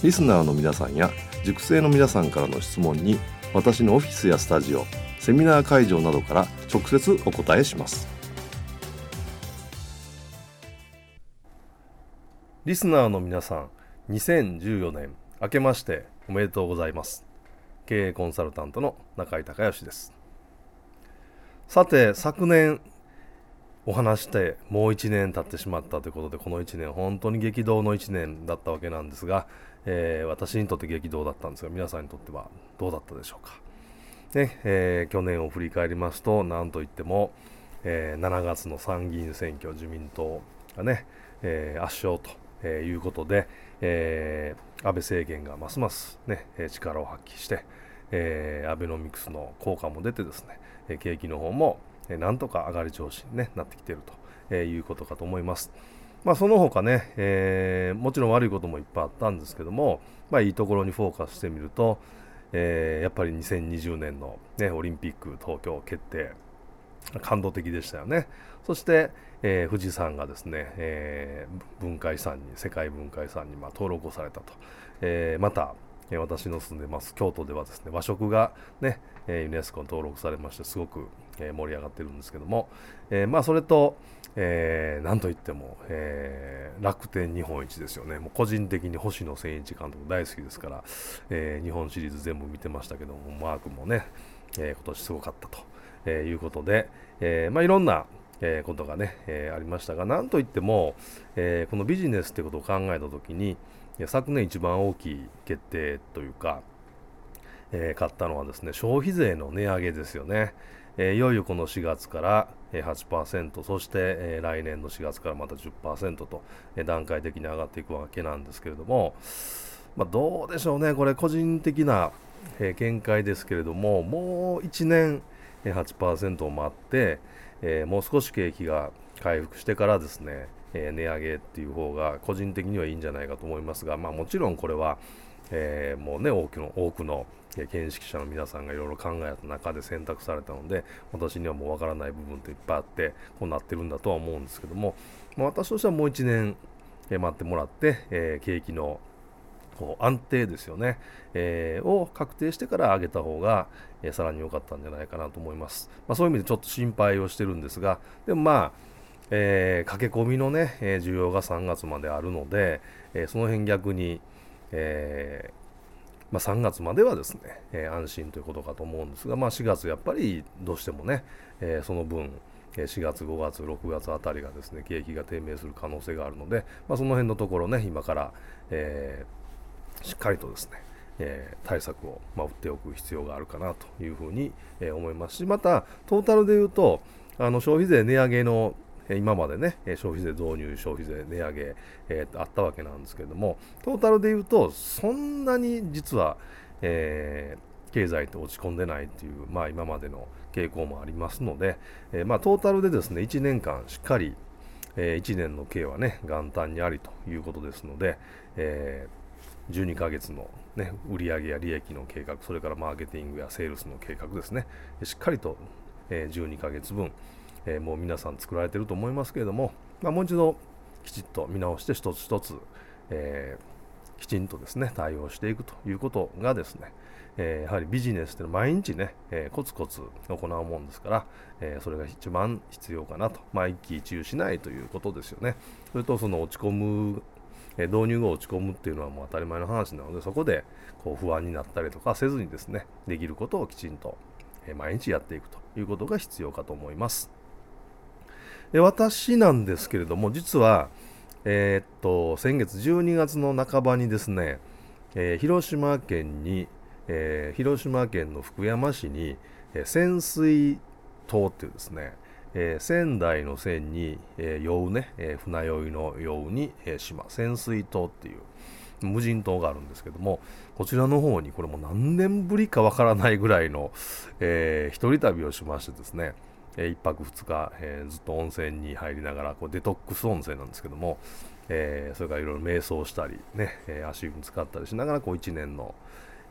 リスナーの皆さんや塾生の皆さんからの質問に私のオフィスやスタジオセミナー会場などから直接お答えします。リスナーの皆さん2014年明けましておめでとうございます。経営コンサルタントの中井孝義です。さて昨年お話してもう1年経ってしまったということでこの1年本当に激動の1年だったわけなんですが、えー、私にとって激動だったんですが皆さんにとってはどうだったでしょうか、ねえー、去年を振り返りますと何といっても、えー、7月の参議院選挙自民党がね、え圧勝とえいうことで、え安倍政権がますます、ね、力を発揮して、えアベノミクスの効果も出てですね景気の方もなんとか上がり調子に、ね、なってきているということかと思います。まあ、その他ね、えー、もちろん悪いこともいっぱいあったんですけども、まあ、いいところにフォーカスしてみると、えー、やっぱり2020年の、ね、オリンピック東京決定、感動的でしたよね。そして、えー、富士山がですね、えー、文化遺産に、世界文化遺産にまあ登録をされたと。えー、また、私の住んでます京都ではですね和食がね、ユネスコに登録されましてすごく、盛り上がってるんですけども、えまあそれと、えー、なんといっても、えー、楽天日本一ですよね。もう個人的に星野千一監督大好きですから、えー、日本シリーズ全部見てましたけどもマークもね、え今年すごかったと、えいうことで、えまあ、いろんなえことがね、えありましたが、なんといっても、えこのビジネスってことを考えたときに、昨年一番大きい決定というか、え、買ったのはですね消費税の値上げですよね、え、いよいよこの4月から8%そして、え、来年の4月からまた10%と、え、段階的に上がっていくわけなんですけれども、まあ、どうでしょうねこれ個人的な、え、見解ですけれどももう1年8%を待って、え、もう少し景気が回復してからですねえ、値上げっていう方が個人的にはいいんじゃないかと思いますが、まあ、もちろんこれは、えー、もうね多くの多くの見識者の皆さんがいろいろ考えた中で選択されたので私にはもうわからない部分っていっぱいあってこうなってるんだとは思うんですけども、まあ、私としてはもう1年、待ってもらって、えー、景気のこう安定ですよね、えー、を確定してから上げた方が、えー、さらに良かったんじゃないかなと思います、まあ、そういう意味でちょっと心配をしてるんですがでもまあえー、駆け込みのね、えー、需要が3月まであるので、えー、その辺逆に、えまあ、3月まではですね、え安心ということかと思うんですが、まあ、4月やっぱりどうしてもね、えその分、4月、5月、6月あたりがですね景気が低迷する可能性があるので、まあ、その辺のところね今から、えしっかりとですねえー、対策を、まあ、打っておく必要があるかなというふうに、えー、思いますしまたトータルで言うとあの消費税値上げの今までね、消費税導入、消費税値上げ、えー、あったわけなんですけれども、トータルで言うと、そんなに実は、えー、経済って落ち込んでないっていう、まあ、今までの傾向もありますので、えー、まあ、トータルでですね、1年間しっかり、え、1年の経はね、元旦にありということですので、えー、12ヶ月の、ね、売上や利益の計画、それからマーケティングやセールスの計画ですね、しっかりと、えー、12ヶ月分、えー、もう皆さん作られてると思いますけれども、まあ、もう一度きちっと見直して一つ一つ、えー、きちんとですね対応していくということがですね、えー、やはりビジネスって毎日ね、えー、コツコツ行うもんですから、えそれが一番必要かなと、まあ、一喜一憂しないということですよね。それとその落ち込むえ導入後落ち込むっていうのはもう当たり前の話なのでそこでこう不安になったりとかせずにですねできることをきちんと、毎日やっていくということが必要かと思いますで私なんですけれども実はえー、っと先月12月の半ばにですね、えー、広島県に、えー、広島県の福山市に、え潜水島っていうですね、え仙台の線に、え酔うね、え船酔いの酔うに、え島潜水島っていう無人島があるんですけどもこちらの方にこれも何年ぶりかわからないぐらいの、えー、一人旅をしましてですね、えー、1泊2日、えー、ずっと温泉に入りながらこうデトックス温泉なんですけども、えー、それからいろいろ瞑想したりね、え足湯に使ったりしながらこう1年の、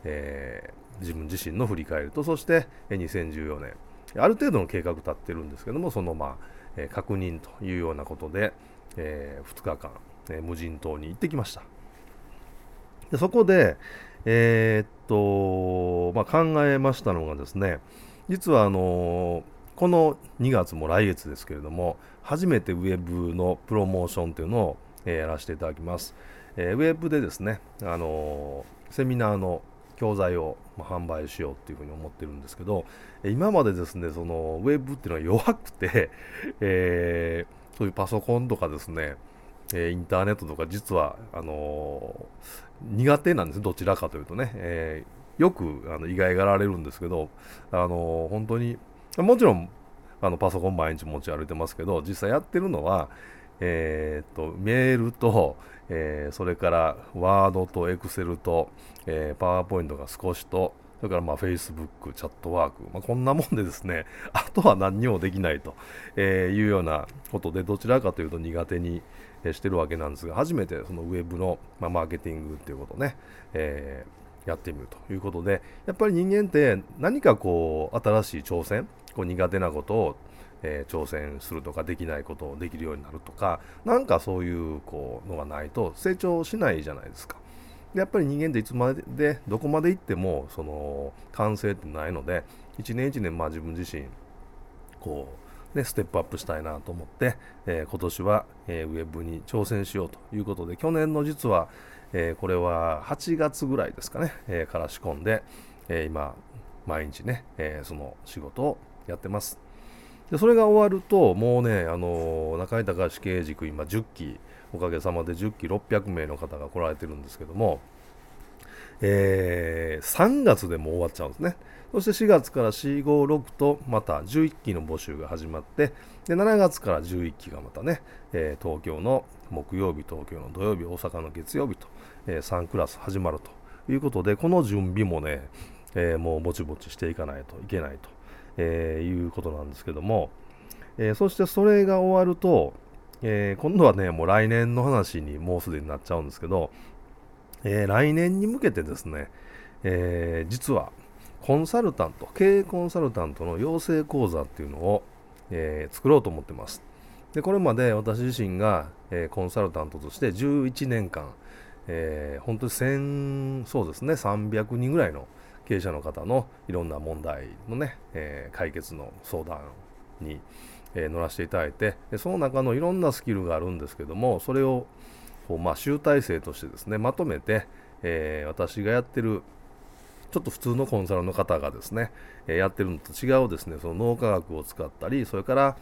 え自分自身の振り返りとそして2014年ある程度の計画立ってるんですけどもそのまあ、え確認というようなことで、え2日間、え無人島に行ってきました。でそこでえ、っと、まあ、考えましたのがですね実はあのこの2月も来月ですけれども初めてウェブのプロモーションというのを、え、やらせていただきます、えー、ウェブでですねあのセミナーの教材を販売しようっていうふうに思ってるんですけど今までですねそのウェブっていうのは弱くて、えー、そういうパソコンとかですね、え、インターネットとか実はあの、苦手なんですどちらかというとね、えー、よくあの意外がられるんですけど、あの本当にもちろんあのパソコン毎日持ち歩いてますけど実際やってるのは、えーと、メールと、えー、それからワードとエクセルと、えー、パワーポイントが少しと、それからまあ Facebook、チャットワーク、まあ、こんなもんでですね、あとは何にもできないと、えいうようなことで、どちらかというと苦手にしてるわけなんですが、初めてそのウェブの、まあ、マーケティングっていうことね、えー、やってみるということで、やっぱり人間って何かこう、新しい挑戦、こう苦手なことをえー、挑戦するとかできないことをできるようになるとかなんかそういうこうのがないと成長しないじゃないですか。でやっぱり人間っていつまででどこまで行ってもその完成ってないので一年一年まあ自分自身こうねステップアップしたいなと思って、えー、今年は、えー、ウェブに挑戦しようということで去年の実は、え、これは8月ぐらいですかね、えから仕込んで、え今毎日ね、えその仕事をやってます。でそれが終わるともうね、あの中井隆経営塾今10期おかげさまで10期600名の方が来られてるんですけども、えー、3月でも終わっちゃうんですねそして4月から456とまた11期の募集が始まってで7月から11期がまたね、えー、東京の木曜日東京の土曜日大阪の月曜日と、え、3クラス始まるということでこの準備もね、えー、もうぼちぼちしていかないといけないとえー、いうことなんですけども、えー、そしてそれが終わると、え、今度はね、もう来年の話にもうすでになっちゃうんですけど、え来年に向けてですね、え実はコンサルタント、経営コンサルタントの養成講座っていうのを、え作ろうと思ってます。でこれまで私自身が、えコンサルタントとして11年間、えー、本当に1000そうですね300人ぐらいの経営者の方のいろんな問題のね、えー、解決の相談に、えー、乗らせていただいてでその中のいろんなスキルがあるんですけどもそれをこう、まあ、集大成としてですねまとめて、えー、私がやってるちょっと普通のコンサルの方がですね、えやってるのと違うですねその脳科学を使ったりそれから、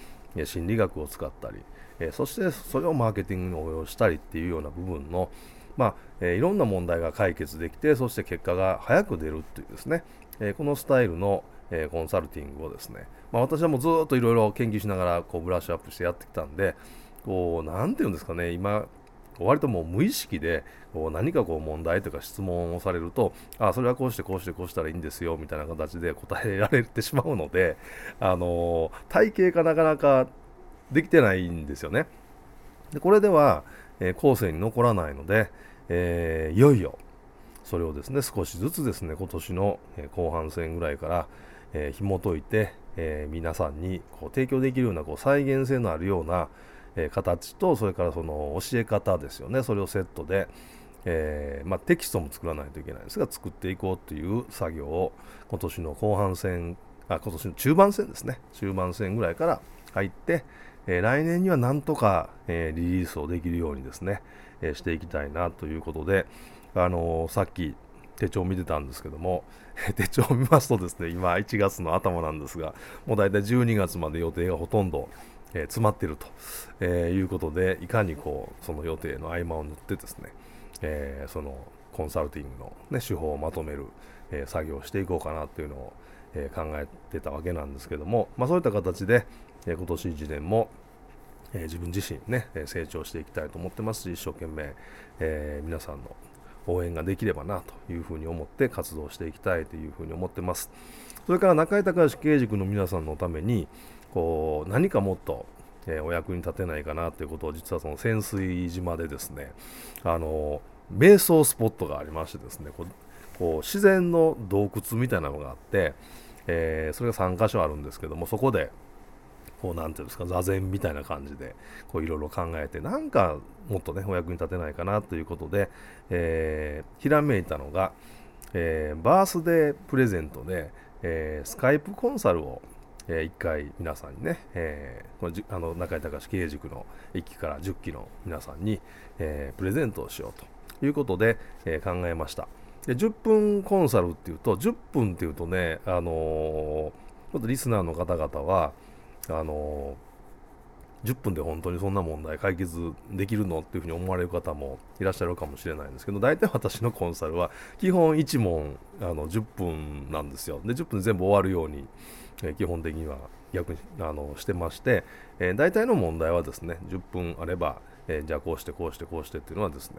心理学を使ったり、えそしてそれをマーケティングに応用したりっていうような部分の、まあえー、いろんな問題が解決できてそして結果が早く出るっていうですね、えー、このスタイルの、えー、コンサルティングをですね、まあ、私はもうずっといろいろ研究しながらこうブラッシュアップしてやってきたんでこう何て言うんですかね。今割ともう無意識でこう何かこう問題とか質問をされるとあそれはこうしてこうしてこうしたらいいんですよみたいな形で答えられてしまうので、あの体系がなかなかできてないんですよね。でこれでは、えー、後世に残らないので、えー、いよいよそれをですね少しずつですね今年の後半戦ぐらいから、えー、紐解いて、えー、皆さんにこう提供できるようなこう再現性のあるような、えー、形とそれからその教え方ですよね。それをセットで、えーまあ、テキストも作らないといけないんですが作っていこうという作業を今年の後半戦あ今年の中盤戦ですね。中盤戦ぐらいから入って、え、来年にはなんとか、え、リリースをできるようにですね、えしていきたいなということで、あのさっき手帳見てたんですけども 手帳を見ますとですね今1月の頭なんですがもう大体12月まで予定がほとんど、え、詰まっていると、え、いうことでいかにこうその予定の合間を縫ってですね、え、そのコンサルティングの、ね、手法をまとめる、え作業をしていこうかなというのを、え考えてたわけなんですけども、まあ、そういった形で、え今年1年もえ自分自身ね、成長していきたいと思ってますし、一生懸命、え、皆さんの応援ができればなというふうに思って活動していきたいというふうに思ってます。それから中井隆義慶塾の皆さんのために、こう何かもっと、え、お役に立てないかなということを実はその潜水島でですね、あの瞑想スポットがありましてですね、こうこう自然の洞窟みたいなのがあって、えー、それが3箇所あるんですけども、そこでこうなんていうんですか座禅みたいな感じでこういろいろ考えてなんかもっとねお役に立てないかなということで、えー、ひらめいたのが、えー、バースデープレゼントで、えー、スカイプコンサルをえー、1回皆さんにね、えー、このあの中井隆経営塾の1期から10期の皆さんに、えー、プレゼントをしようということで、え考えました。で10分コンサルっていうと10分っていうとね、あのちょっとリスナーの方々はあの10分で本当にそんな問題解決できるのっていうふうに思われる方もいらっしゃるかもしれないんですけど大体私のコンサルは基本1問あの10分なんですよ。で10分で全部終わるように、え、基本的には逆にあのしてまして、えー、大体の問題はですね10分あれば、えー、じゃあこうしてこうしてこうしてっていうのはですね、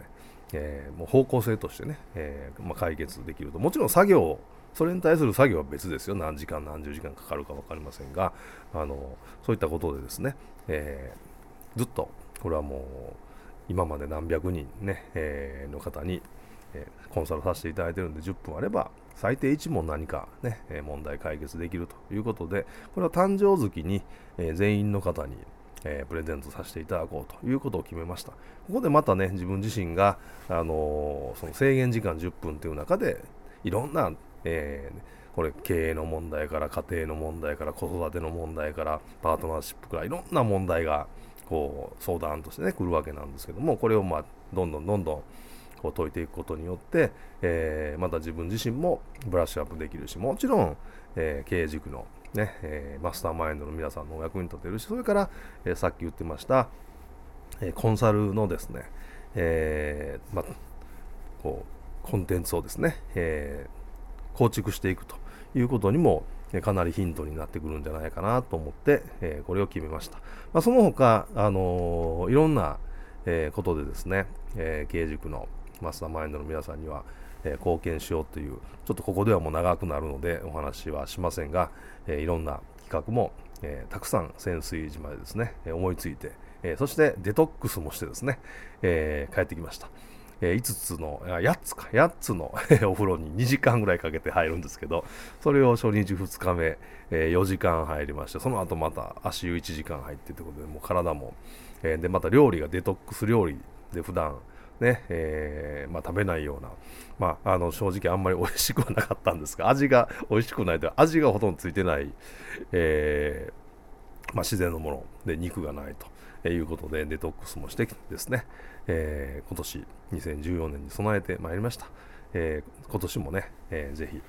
えもう方向性としてね、えまあ、解決できると。もちろん作業それに対する作業は別ですよ何時間何十時間かかるか分かりませんがあのそういったことでですね、えー、ずっとこれはもう今まで何百人ね、えー、の方に、えー、コンサルさせていただいてるんで10分あれば最低1問何かね、え問題解決できるということでこれは誕生月に、え全員の方にえー、プレゼントさせていただこうということを決めました。ここでまたね、自分自身が、あのー、その制限時間10分という中で、いろんなえー、これ経営の問題から家庭の問題から子育ての問題からパートナーシップからいろんな問題がこう相談としてね来るわけなんですけどもこれをまあどんどんどんどんこう解いていくことによって、えー、また自分自身もブラッシュアップできるしもちろん、えー、経営塾のね、えー、マスターマインドの皆さんのお役に立てるしそれから、えさっき言ってました、えコンサルのですね、えまあこうコンテンツをですね、え構築していくということにもかなりヒントになってくるんじゃないかなと思って、えこれを決めました。まあ、その他、あの、いろんな、えことでですね、えー、経営塾のマスターマインドの皆さんには、え貢献しようという、ちょっとここではもう長くなるのでお話はしませんが、えいろんな企画も、えたくさん潜水島でですね、思いついて、えそしてデトックスもしてですね、え帰ってきました。え5つの、8つか、8つのお風呂に2時間ぐらいかけて入るんですけど、それを初日2日目、え4時間入りまして、その後また足湯1時間入ってということで、もう体も、えー、で、また料理がデトックス料理で普段ね、えー、まあ、食べないような、まあ、あの正直あんまり美味しくはなかったんですが、味が美味しくないと味がほとんどついてない、えー、まあ、自然のもので肉がないということでデトックスもしてですね、えー、今年2014年に備えてまいりました。えー、今年もね、えー、ぜひ、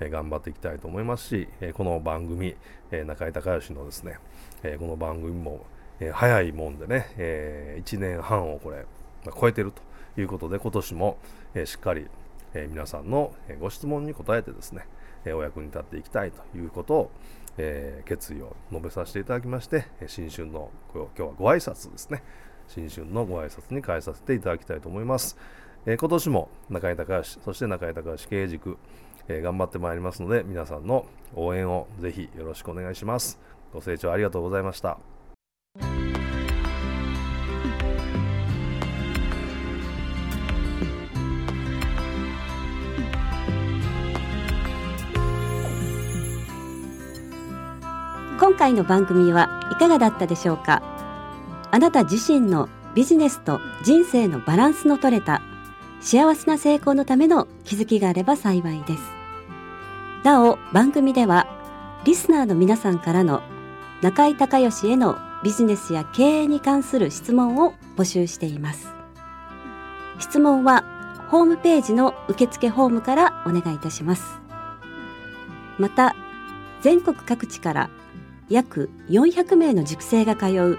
えー、頑張っていきたいと思いますし、えこの番組、え中井隆義のですね、えこの番組も、え早いもんでね、え1年半をこれ、まあ、超えてるということで、今年も、えしっかり、え皆さんのご質問に答えてですね、えお役に立っていきたいということを、え決意を述べさせていただきまして、新春の今日はご挨拶ですね、新春のご挨拶に変えさせていただきたいと思います。えー、今年も中井隆義、そして中井隆義経営塾、えー、頑張ってまいりますので、皆さんの応援をぜひよろしくお願いします。ご清聴ありがとうございました。今回の番組はいかがだったでしょうか？あなた自身のビジネスと人生のバランスの取れた幸せな成功のための気づきがあれば幸いです。なお、番組ではリスナーの皆さんからの中井隆義へのビジネスや経営に関する質問を募集しています。質問はホームページの受付フォームからお願いいたしますまた全国各地から約400名の塾生が通う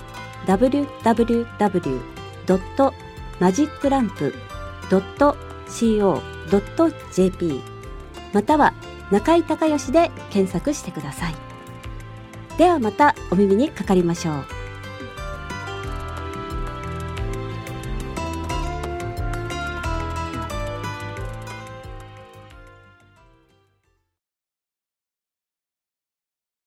www.magiclamp.co.jp または中井隆義で検索してください。ではまたお耳にかかりましょう。